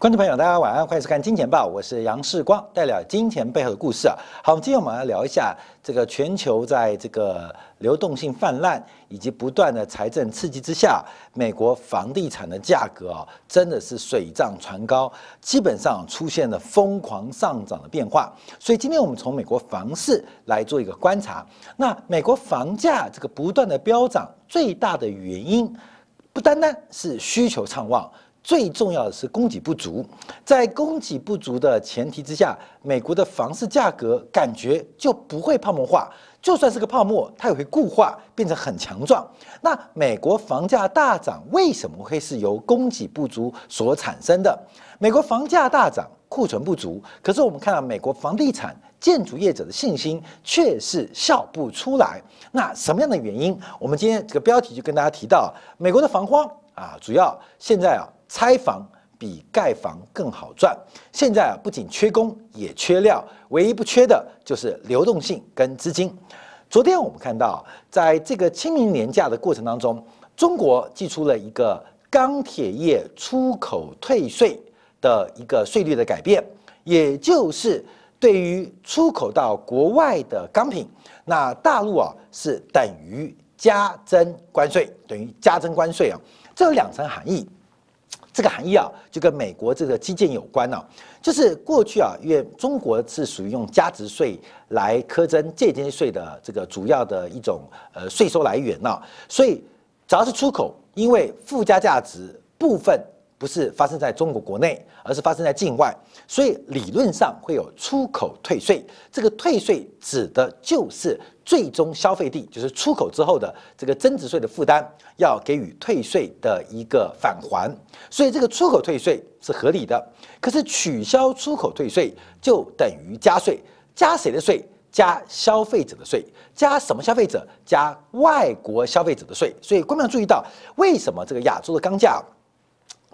观众朋友，大家晚安，欢迎收看《金钱报》，我是杨世光，带来金钱背后的故事啊。好，今天我们来聊一下这个全球在这个流动性泛滥以及不断的财政刺激之下，美国房地产的价格啊，真的是水涨船高，基本上出现了疯狂上涨的变化。所以今天我们从美国房市来做一个观察，那美国房价这个不断的飙涨，最大的原因不单单是需求畅旺。最重要的是供给不足，在供给不足的前提之下，美国的房市价格感觉就不会泡沫化。就算是个泡沫，它也会固化，变成很强壮。那美国房价大涨为什么会是由供给不足所产生的？美国房价大涨，库存不足，可是我们看到美国房地产建筑业者的信心却是笑不出来。那什么样的原因？我们今天这个标题就跟大家提到，美国的房荒啊，主要现在啊。拆房比盖房更好赚。现在啊，不仅缺工，也缺料，唯一不缺的就是流动性跟资金。昨天我们看到，在这个清明年假的过程当中，中国寄出了一个钢铁业出口退税的一个税率的改变，也就是对于出口到国外的钢品，那大陆啊是等于加征关税，等于加征关税啊，这有两层含义。这个含义啊，就跟美国这个基建有关呢。就是过去啊，因为中国是属于用加值税来苛征借鉴税的这个主要的一种呃税收来源呢，所以只要是出口，因为附加价值部分。不是发生在中国国内，而是发生在境外，所以理论上会有出口退税。这个退税指的就是最终消费地，就是出口之后的这个增值税的负担，要给予退税的一个返还。所以这个出口退税是合理的。可是取消出口退税就等于加税，加谁的税？加消费者的税，加什么消费者？加外国消费者的税。所以观众注意到，为什么这个亚洲的钢价？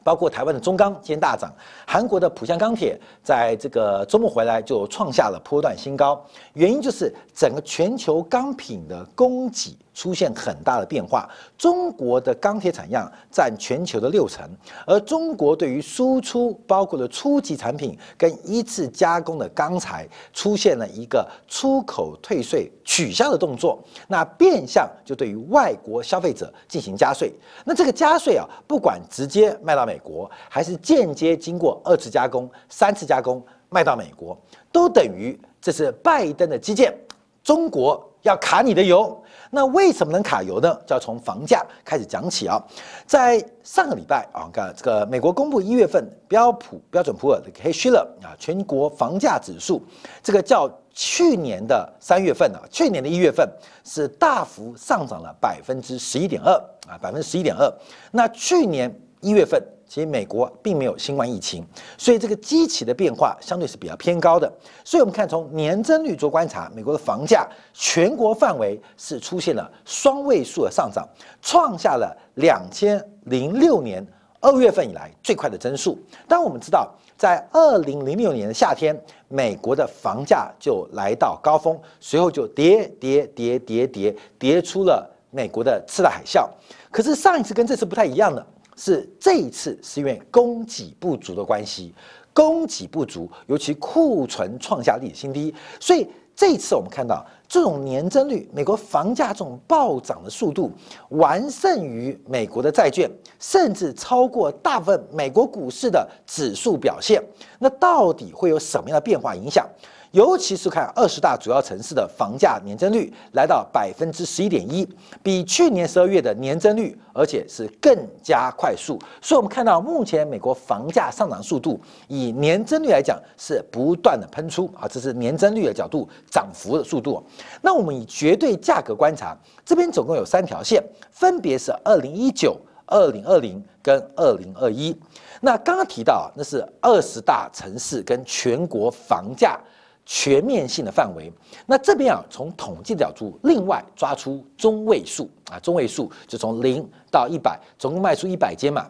包括台湾的中钢今天大涨，韩国的浦项钢铁在这个周末回来就创下了波段新高，原因就是整个全球钢品的供给。出现很大的变化，中国的钢铁产量占全球的六成，而中国对于输出包括了初级产品跟一次加工的钢材出现了一个出口退税取消的动作，那变相就对于外国消费者进行加税。那这个加税啊，不管直接卖到美美国，还是间接经过二次加工、三次加工卖到美国，都等于这是拜登的基建，中国要卡你的油。那为什么能卡油呢？就要从房价开始讲起啊。在上个礼拜啊，看这个美国公布一月份标普标准普尔的 K 虚了啊，全国房价指数，这个较去年的三月份啊，去年的一月份是大幅上涨了百分之十一点二啊，百分之十一点二。那去年一月份。其实美国并没有新冠疫情，所以这个基期的变化相对是比较偏高的。所以我们看从年增率做观察，美国的房价全国范围是出现了双位数的上涨，创下了两千零六年二月份以来最快的增速。当我们知道，在二零零六年的夏天，美国的房价就来到高峰，随后就跌跌跌跌跌跌出了美国的次贷海啸。可是上一次跟这次不太一样的。是这一次是因为供给不足的关系，供给不足，尤其库存创下历史新低，所以这一次我们看到这种年增率，美国房价这种暴涨的速度完胜于美国的债券，甚至超过大部分美国股市的指数表现。那到底会有什么样的变化影响？尤其是看二十大主要城市的房价年增率来到百分之十一点一，比去年十二月的年增率，而且是更加快速。所以，我们看到目前美国房价上涨速度，以年增率来讲是不断的喷出啊，这是年增率的角度涨幅的速度。那我们以绝对价格观察，这边总共有三条线，分别是二零一九、二零二零跟二零二一。那刚刚提到啊，那是二十大城市跟全国房价。全面性的范围，那这边啊，从统计的角度，另外抓出中位数啊，中位数就从零到一百，总共卖出一百间嘛，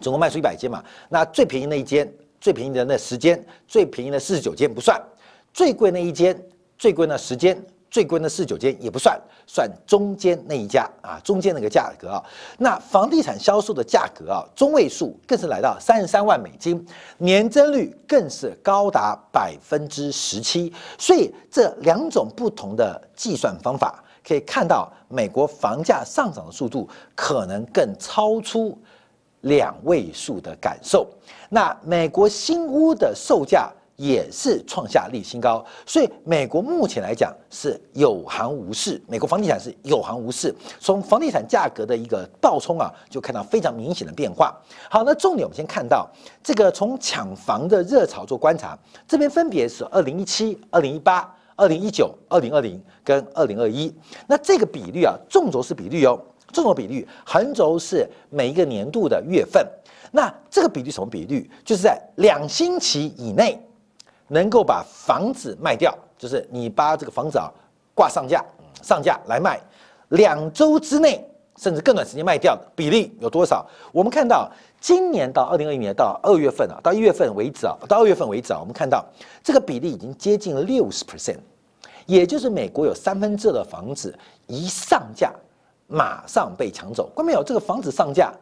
总共卖出一百间嘛。那最便宜那一间，最便宜的那十间，最便宜的四十九间不算，最贵那一间，最贵那十间，最贵的四九间也不算，算中间那一家啊，中间那个价格啊。那房地产销售的价格啊，中位数更是来到三十三万美金，年增率更是高达百分之十七。所以这两种不同的计算方法，可以看到美国房价上涨的速度可能更超出两位数的感受。那美国新屋的售价。也是创下历史新高，所以美国目前来讲是有行无市，美国房地产是有行无市。从房地产价格的一个暴冲啊，就看到非常明显的变化。好，那重点我们先看到这个从抢房的热潮做观察，这边分别是二零一七、二零一八、二零一九、二零二零跟二零二一。那这个比率啊，纵轴是比率哦，纵轴比率，横轴是每一个年度的月份。那这个比率什么比率？就是在两星期以内。能够把房子卖掉，就是你把这个房子啊挂上架，上架来卖，两周之内甚至更短时间卖掉的比例有多少？我们看到今年到二零二一年到二月份啊，到一月份为止啊，到二月份为止啊，我们看到这个比例已经接近六十 percent，也就是美国有三分之二的房子一上架马上被抢走。关没有？这个房子上架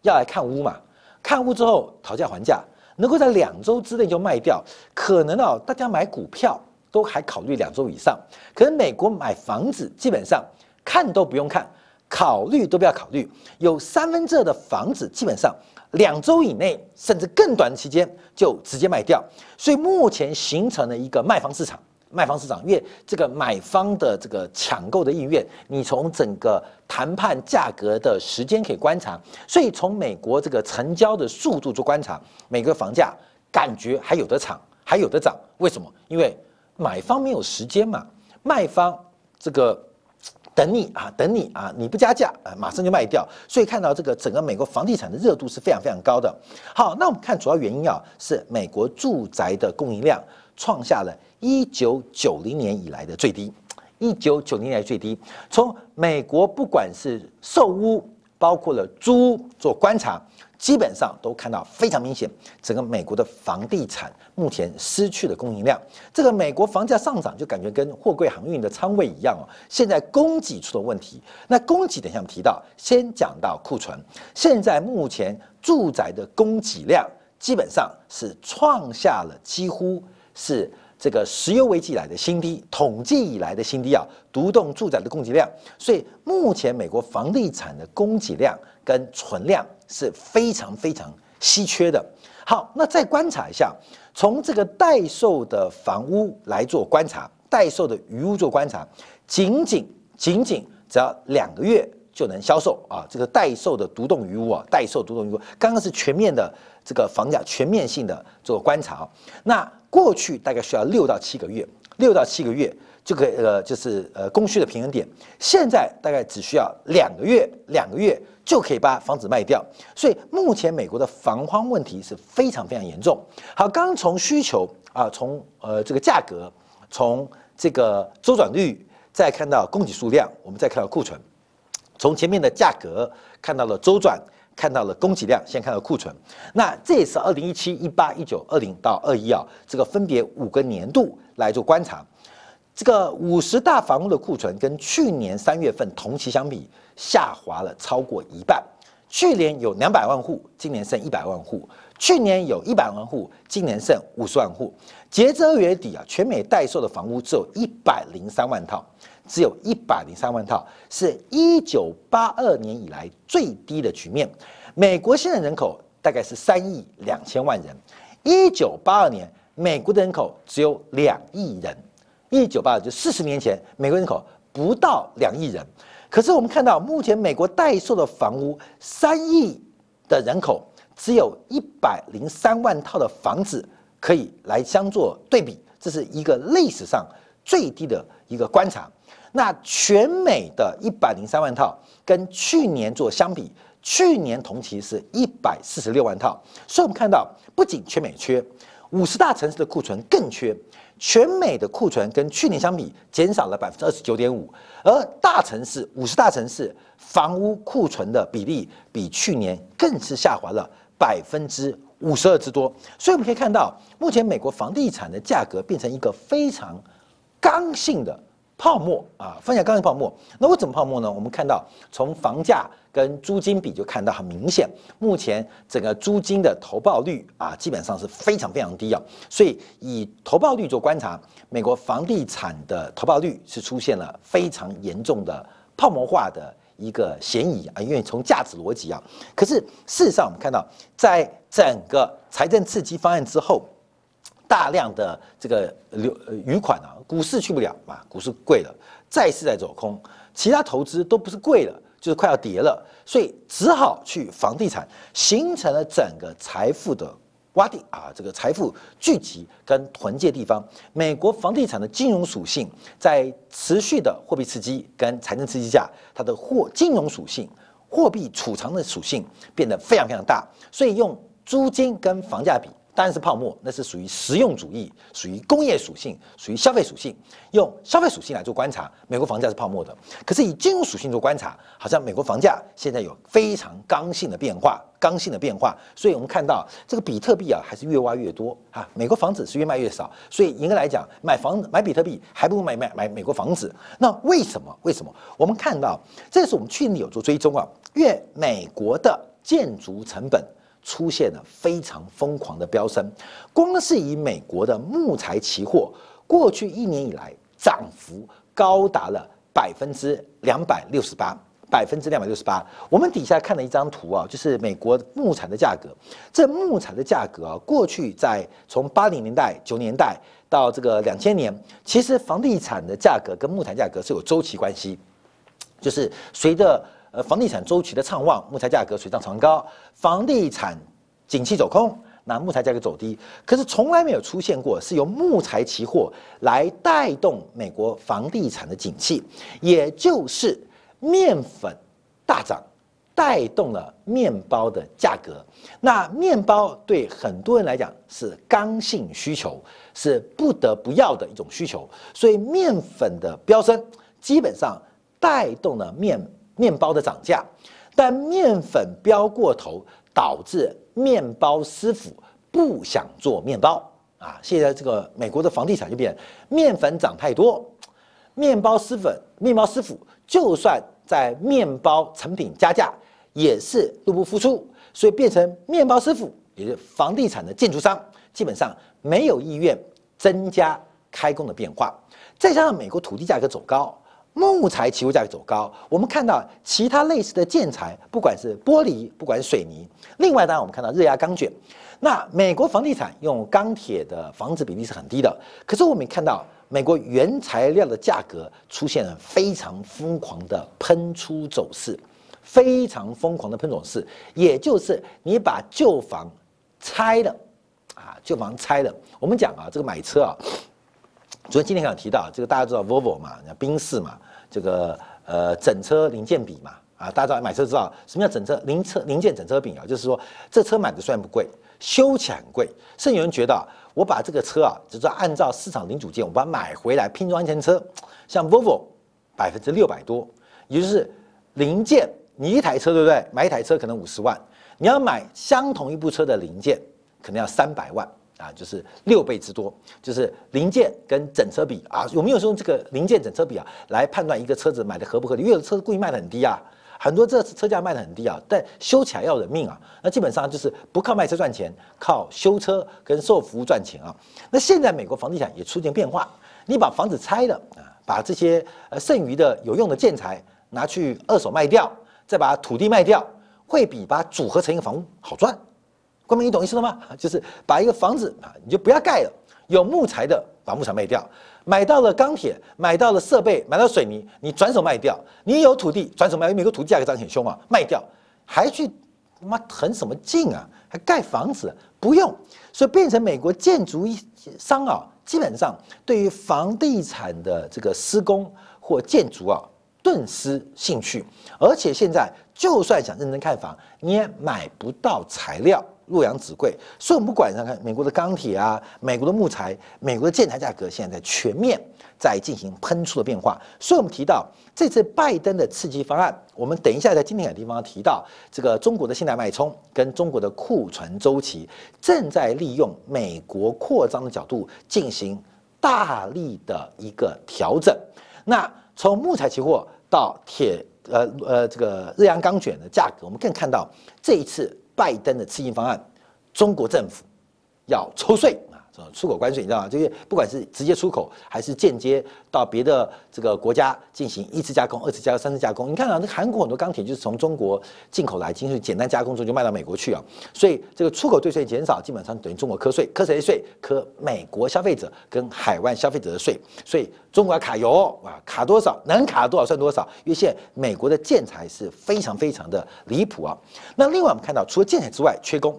要来看屋嘛？看屋之后讨价还价。能够在两周之内就卖掉，可能啊，大家买股票都还考虑两周以上，可是美国买房子基本上看都不用看，考虑都不要考虑，有三分之二的房子基本上两周以内甚至更短的期间就直接卖掉，所以目前形成了一个卖方市场。卖方市场，因为这个买方的这个抢购的意愿，你从整个谈判价格的时间可以观察，所以从美国这个成交的速度做观察，每个房价感觉还有的涨，还有的涨。为什么？因为买方没有时间嘛，卖方这个等你啊，等你啊，你不加价啊，马上就卖掉。所以看到这个整个美国房地产的热度是非常非常高的。好，那我们看主要原因啊，是美国住宅的供应量创下了。一九九零年以来的最低，一九九零年最低。从美国不管是售屋，包括了租屋做观察，基本上都看到非常明显，整个美国的房地产目前失去了供应量。这个美国房价上涨，就感觉跟货柜航运的仓位一样哦。现在供给出了问题，那供给等下我们提到，先讲到库存。现在目前住宅的供给量基本上是创下了几乎是。这个石油危机以来的新低，统计以来的新低啊，独栋住宅的供给量，所以目前美国房地产的供给量跟存量是非常非常稀缺的。好，那再观察一下，从这个待售的房屋来做观察，待售的余屋做观察，仅仅仅仅只要两个月就能销售啊，这个待售的独栋余屋啊，待售独栋余屋，刚刚是全面的这个房价全面性的做观察，那。过去大概需要六到七个月，六到七个月就可以呃，就是呃供需的平衡点。现在大概只需要两个月，两个月就可以把房子卖掉。所以目前美国的房荒问题是非常非常严重。好，刚从需求啊，从呃这个价格，从这个周转率，再看到供给数量，我们再看到库存，从前面的价格看到了周转。看到了供给量，先看到库存。那这也是二零一七、一八、一九、二零到二一啊，这个分别五个年度来做观察。这个五十大房屋的库存跟去年三月份同期相比，下滑了超过一半。去年有两百万户，今年剩一百万户；去年有一百万户，今年剩五十万户。截至二月底啊，全美待售的房屋只有一百零三万套。只有一百零三万套，是一九八二年以来最低的局面。美国现在人口大概是三亿两千万人，一九八二年美国的人口只有两亿人。一九八二就四十年前，美国人口不到两亿人。可是我们看到，目前美国待售的房屋三亿的人口，只有一百零三万套的房子可以来相做对比，这是一个历史上最低的一个观察。那全美的一百零三万套跟去年做相比，去年同期是一百四十六万套，所以我们看到不仅全美缺，五十大城市的库存更缺，全美的库存跟去年相比减少了百分之二十九点五，而大城市五十大城市房屋库存的比例比去年更是下滑了百分之五十二之多，所以我们可以看到，目前美国房地产的价格变成一个非常刚性的。泡沫啊，放下刚性泡沫。那为什么泡沫呢？我们看到从房价跟租金比就看到很明显，目前整个租金的投报率啊，基本上是非常非常低啊。所以以投报率做观察，美国房地产的投报率是出现了非常严重的泡沫化的一个嫌疑啊。因为从价值逻辑啊，可是事实上我们看到，在整个财政刺激方案之后。大量的这个流余款啊，股市去不了嘛，股市贵了，债市在走空，其他投资都不是贵了，就是快要跌了，所以只好去房地产，形成了整个财富的洼地啊，这个财富聚集跟囤积地方。美国房地产的金融属性，在持续的货币刺激跟财政刺激下，它的货金融属性、货币储藏的属性变得非常非常大，所以用租金跟房价比。当然是泡沫，那是属于实用主义，属于工业属性，属于消费属性。用消费属性来做观察，美国房价是泡沫的。可是以金融属性做观察，好像美国房价现在有非常刚性的变化，刚性的变化。所以我们看到这个比特币啊，还是越挖越多啊。美国房子是越卖越少，所以严格来讲，买房买比特币还不如买买买美国房子。那为什么？为什么？我们看到，这是我们去年有做追踪啊，越美国的建筑成本。出现了非常疯狂的飙升，光是以美国的木材期货，过去一年以来涨幅高达了百分之两百六十八，百分之两百六十八。我们底下看了一张图啊，就是美国木材的价格。这木材的价格啊，过去在从八零年代、九年代到这个两千年，其实房地产的价格跟木材价格是有周期关系，就是随着。呃，房地产周期的畅旺，木材价格水涨船高；房地产景气走空，那木材价格走低。可是从来没有出现过是由木材期货来带动美国房地产的景气，也就是面粉大涨，带动了面包的价格。那面包对很多人来讲是刚性需求，是不得不要的一种需求，所以面粉的飙升基本上带动了面。面包的涨价，但面粉飙过头，导致面包师傅不想做面包啊！现在这个美国的房地产就变，面粉涨太多，面包师傅面包师傅就算在面包成品加价，也是入不敷出，所以变成面包师傅，也是房地产的建筑商，基本上没有意愿增加开工的变化，再加上美国土地价格走高。木材期货价格走高，我们看到其他类似的建材，不管是玻璃，不管是水泥，另外当然我们看到热轧钢卷。那美国房地产用钢铁的房子比例是很低的，可是我们看到美国原材料的价格出现了非常疯狂的喷出走势，非常疯狂的喷走势，也就是你把旧房拆了啊，旧房拆了，我们讲啊，这个买车啊。昨天今天刚提到这个，大家知道 Volvo 嘛，宾士嘛，这个呃整车零件比嘛，啊，大家知道买车知道什么叫整车零车零件整车比啊？就是说这车买的虽然不贵，修起来很贵，甚至有人觉得我把这个车啊，就是按照市场零组件，我把它买回来拼装成车，像 Volvo 百分之六百多，也就是零件，你一台车对不对？买一台车可能五十万，你要买相同一部车的零件，可能要三百万。啊，就是六倍之多，就是零件跟整车比啊，有没有用这个零件整车比啊来判断一个车子买的合不合理？因为有的车子故意卖的很低啊，很多这车价卖的很低啊，但修起来要人命啊，那基本上就是不靠卖车赚钱，靠修车跟售后服务赚钱啊。那现在美国房地产也出现变化，你把房子拆了啊，把这些呃剩余的有用的建材拿去二手卖掉，再把土地卖掉，会比把组合成一个房屋好赚。说明，你懂意思了吗？就是把一个房子啊，你就不要盖了。有木材的，把木材卖掉；买到了钢铁，买到了设备，买到水泥，你转手卖掉。你有土地，转手卖。美国土地价格涨很凶啊，卖掉，还去他妈腾什么劲啊？还盖房子？不用。所以变成美国建筑商啊，基本上对于房地产的这个施工或建筑啊，顿失兴趣。而且现在就算想认真看房，你也买不到材料。洛阳纸贵，所以我们不管上看美国的钢铁啊，美国的木材，美国的建材价格现在在全面在进行喷出的变化。所以我们提到这次拜登的刺激方案，我们等一下在今天的地方提到这个中国的信贷脉冲跟中国的库存周期正在利用美国扩张的角度进行大力的一个调整。那从木材期货到铁呃呃这个日阳钢卷的价格，我们更看到这一次拜登的刺激方案，中国政府要抽税。出口关税，你知道吗？这些不管是直接出口还是间接到别的这个国家进行一次加工、二次加工、三次加工，你看啊，那韩国很多钢铁就是从中国进口来，进行简单加工之后就卖到美国去啊。所以这个出口对税减少，基本上等于中国课税，课谁的税？课美国消费者跟海外消费者的税。所以中国要卡油啊，卡多少能卡多少算多少。因为现在美国的建材是非常非常的离谱啊。那另外我们看到，除了建材之外，缺工。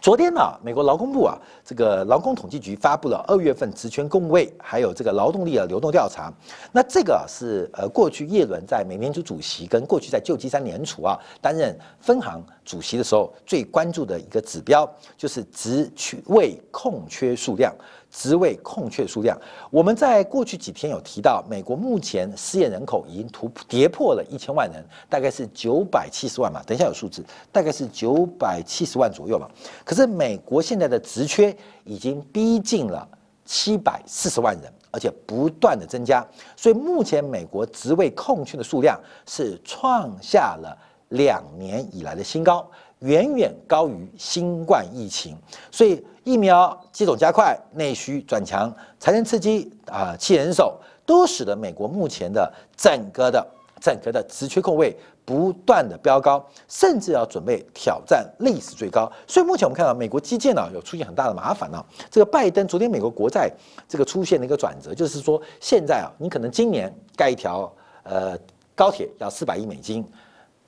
昨天呢，美国劳工部啊，这个劳工统计局发布了二月份职权工位还有这个劳动力的流动调查。那这个是呃，过去叶伦在美联储主席跟过去在旧金山联储啊担任分行主席的时候最关注的一个指标，就是职位空缺数量。职位空缺数量，我们在过去几天有提到，美国目前失业人口已经突跌破了一千万人，大概是九百七十万嘛。等一下有数字，大概是九百七十万左右嘛。可是美国现在的职缺已经逼近了七百四十万人，而且不断的增加，所以目前美国职位空缺的数量是创下了两年以来的新高。远远高于新冠疫情，所以疫苗接种加快、内需转强、财政刺激啊、弃人手，都使得美国目前的整个的整个的职缺空位不断的飙高，甚至要准备挑战历史最高。所以目前我们看到美国基建呢有出现很大的麻烦呢。这个拜登昨天美国国债这个出现了一个转折，就是说现在啊，你可能今年盖一条呃高铁要四百亿美金。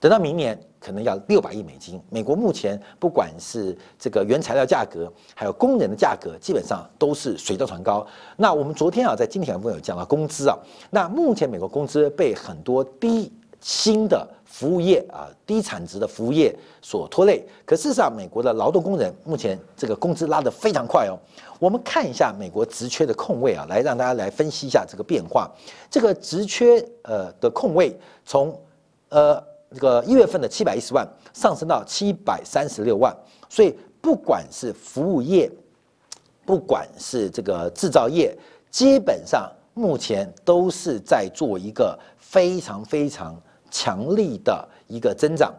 等到明年可能要六百亿美金。美国目前不管是这个原材料价格，还有工人的价格，基本上都是水涨船高。那我们昨天啊，在今天部分有讲到工资啊。那目前美国工资被很多低薪的服务业啊、低产值的服务业所拖累。可事实上，美国的劳动工人目前这个工资拉得非常快哦。我们看一下美国职缺的空位啊，来让大家来分析一下这个变化。这个职缺呃的空位从呃。这个一月份的七百一十万上升到七百三十六万，所以不管是服务业，不管是这个制造业，基本上目前都是在做一个非常非常强力的一个增长，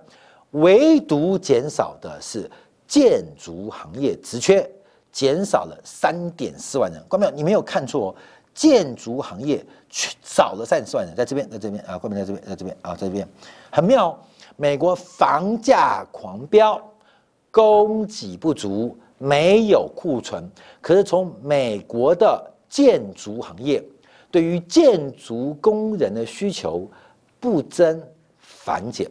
唯独减少的是建筑行业职缺，减少了三点四万人。关没有？你没有看错，建筑行业少了三十万人，在这边，在这边啊，关没在这边，在这边啊，在这边。很妙，美国房价狂飙，供给不足，没有库存。可是从美国的建筑行业，对于建筑工人的需求不增反减，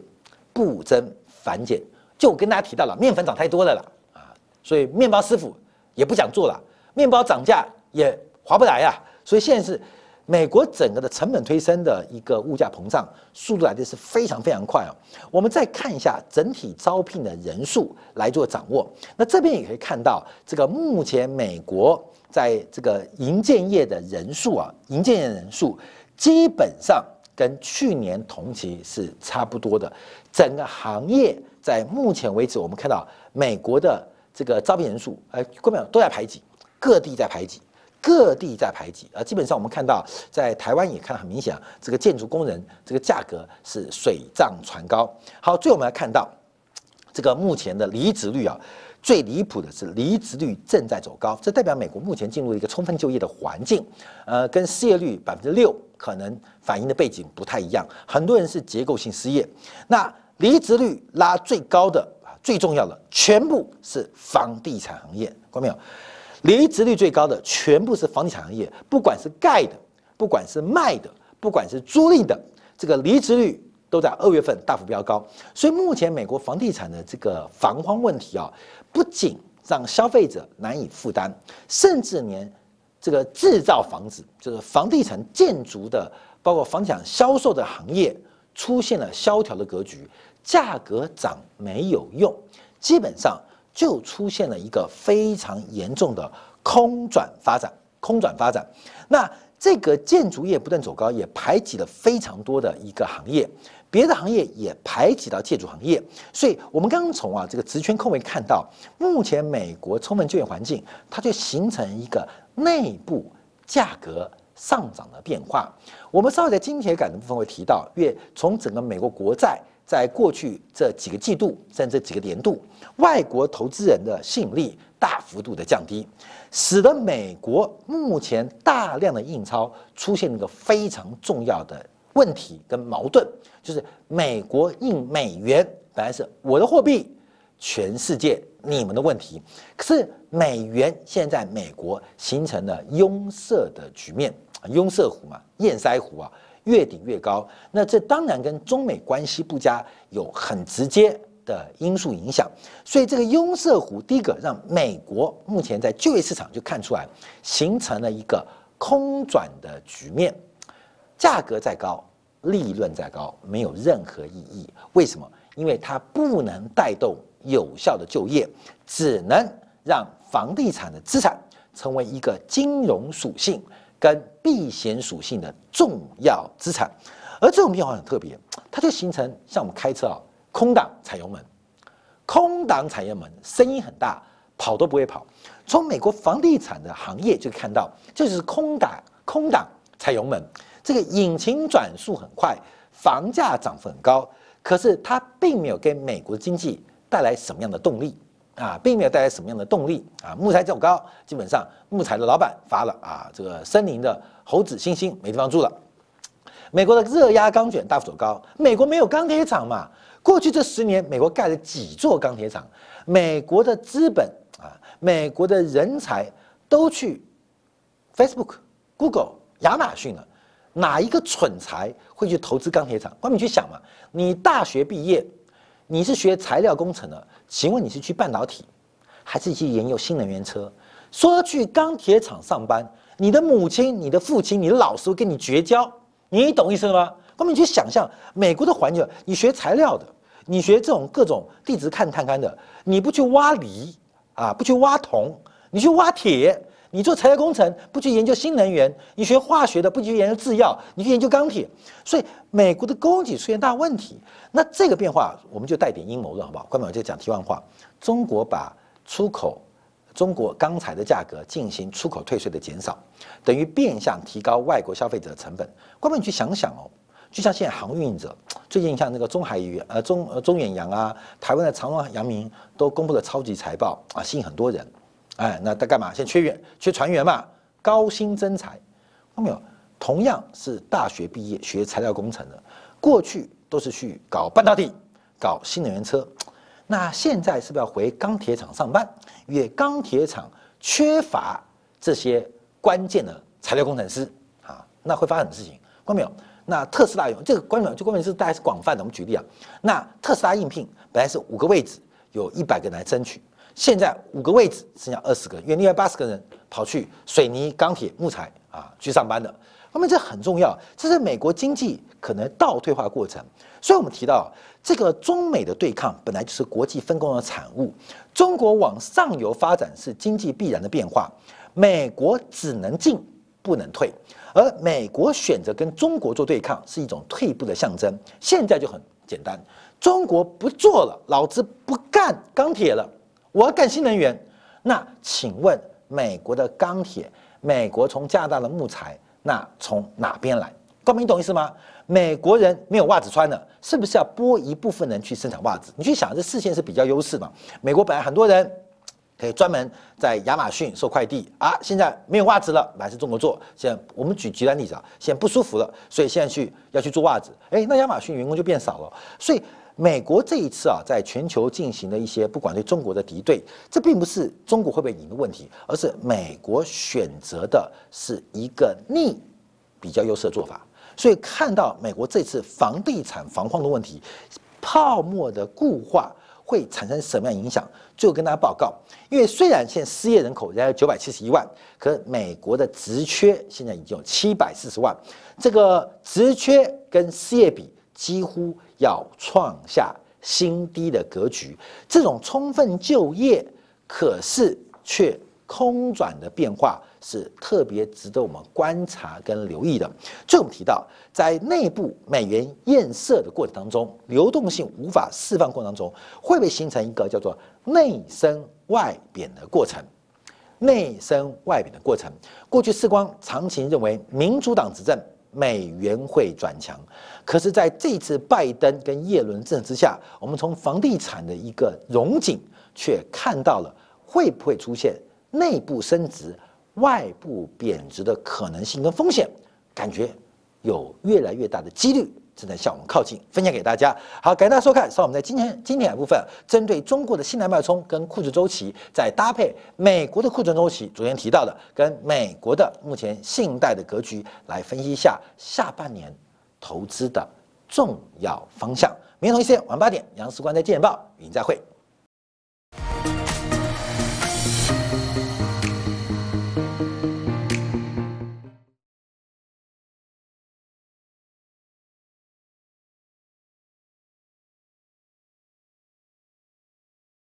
不增反减。就我跟大家提到了，面粉涨太多了啦，啊，所以面包师傅也不想做了，面包涨价也划不来呀。所以现在是。美国整个的成本推升的一个物价膨胀速度来的是非常非常快哦。我们再看一下整体招聘的人数来做掌握。那这边也可以看到，这个目前美国在这个营建业的人数啊，营建业人数基本上跟去年同期是差不多的。整个行业在目前为止，我们看到美国的这个招聘人数，呃，根本都在排挤，各地在排挤。各地在排挤，啊基本上我们看到，在台湾也看很明显，这个建筑工人这个价格是水涨船高。好，最后我们来看到这个目前的离职率啊，最离谱的是离职率正在走高，这代表美国目前进入一个充分就业的环境，呃，跟失业率百分之六可能反映的背景不太一样，很多人是结构性失业。那离职率拉最高的啊，最重要的全部是房地产行业，看到没有？离职率最高的全部是房地产行业，不管是盖的，不管是卖的，不管是租赁的，这个离职率都在二月份大幅飙高。所以目前美国房地产的这个房荒问题啊，不仅让消费者难以负担，甚至连这个制造房子，就是房地产建筑的，包括房地产销售的行业，出现了萧条的格局，价格涨没有用，基本上。就出现了一个非常严重的空转发展，空转发展。那这个建筑业不断走高，也排挤了非常多的一个行业，别的行业也排挤到建筑行业。所以，我们刚刚从啊这个职圈空位看到，目前美国充分就业环境，它就形成一个内部价格上涨的变化。我们稍微在金铁杆的部分会提到，因为从整个美国国债在过去这几个季度甚至几个年度，外国投资人的吸引力大幅度的降低，使得美国目前大量的印钞出现一个非常重要的问题跟矛盾，就是美国印美元本来是我的货币，全世界你们的问题，可是美元现在美国形成了拥塞的局面，拥塞湖嘛，堰塞湖啊，越顶越高。那这当然跟中美关系不佳有很直接的因素影响。所以这个拥塞湖，第一个让美国目前在就业市场就看出来，形成了一个空转的局面，价格再高，利润再高，没有任何意义。为什么？因为它不能带动有效的就业，只能让房地产的资产成为一个金融属性跟避险属性的重要资产。而这种变化很特别，它就形成像我们开车啊，空档踩油门，空档踩油门，声音很大，跑都不会跑。从美国房地产的行业就看到，这就是空档空档踩油门，这个引擎转速很快，房价涨幅很高。可是它并没有给美国经济带来什么样的动力啊，并没有带来什么样的动力啊。木材走高，基本上木材的老板发了啊，这个森林的猴子猩猩没地方住了。美国的热压钢卷大幅走高，美国没有钢铁厂嘛？过去这十年，美国盖了几座钢铁厂？美国的资本啊，美国的人才都去 Facebook、Google、亚马逊了。哪一个蠢材会去投资钢铁厂？光你去想嘛，你大学毕业，你是学材料工程的，请问你是去半导体，还是去研究新能源车？说去钢铁厂上班，你的母亲、你的父亲、你的老师跟你绝交，你懂意思了吗？光你去想象美国的环境，你学材料的，你学这种各种地质勘探勘的，你不去挖锂啊，不去挖铜，你去挖铁。你做材料工程不去研究新能源，你学化学的不去研究制药，你去研究钢铁，所以美国的供给出现大问题。那这个变化我们就带点阴谋论，好不好？关门我就讲题外话。中国把出口中国钢材的价格进行出口退税的减少，等于变相提高外国消费者的成本。关门你去想想哦，就像现在航运者，最近像那个中海宇呃中呃中远洋啊，台湾的长荣、阳明都公布了超级财报啊，吸引很多人。哎，那他干嘛？现在缺员，缺船员嘛，高薪增才。看到没有？同样是大学毕业学材料工程的，过去都是去搞半导体、搞新能源车。那现在是不是要回钢铁厂上班？因为钢铁厂缺乏这些关键的材料工程师啊，那会发生什么事情？看到没有？那特斯拉有这个关键，这关键是大概是广泛的。我们举例啊，那特斯拉应聘本来是五个位置，有一百个人来争取。现在五个位置剩下二十个，因为另外八十个人跑去水泥、钢铁、木材啊去上班的。那么这很重要，这是美国经济可能倒退化过程。所以我们提到这个中美的对抗本来就是国际分工的产物。中国往上游发展是经济必然的变化，美国只能进不能退，而美国选择跟中国做对抗是一种退步的象征。现在就很简单，中国不做了，老子不干钢铁了。我要干新能源，那请问美国的钢铁，美国从加拿大的木材，那从哪边来？高明懂意思吗？美国人没有袜子穿了，是不是要拨一部分人去生产袜子？你去想，这视线是比较优势嘛？美国本来很多人可以专门在亚马逊收快递啊，现在没有袜子了，来是中国做。现在我们举极端例子啊，现在不舒服了，所以现在去要去做袜子，哎，那亚马逊员工就变少了，所以。美国这一次啊，在全球进行的一些不管对中国的敌对，这并不是中国会不会赢的问题，而是美国选择的是一个逆比较优势的做法。所以看到美国这次房地产防矿的问题，泡沫的固化会产生什么样影响？最后跟大家报告，因为虽然现在失业人口仍有九百七十一万，可美国的职缺现在已经有七百四十万，这个职缺跟失业比。几乎要创下新低的格局，这种充分就业，可是却空转的变化，是特别值得我们观察跟留意的。就我们提到，在内部美元堰塞的过程当中，流动性无法释放过程当中，会不会形成一个叫做内升外贬的过程？内升外贬的过程。过去世光长期认为民主党执政，美元会转强。可是，在这次拜登跟耶伦政之下，我们从房地产的一个融景，却看到了会不会出现内部升值、外部贬值的可能性跟风险，感觉有越来越大的几率。正在向我们靠近，分享给大家。好，感谢大家收看。稍后我们在今天今天的部分，针对中国的信贷脉冲跟库存周期，再搭配美国的库存周期，昨天提到的跟美国的目前信贷的格局，来分析一下下半年投资的重要方向。明天同一时间晚八点，杨思官在《见报》与您再会。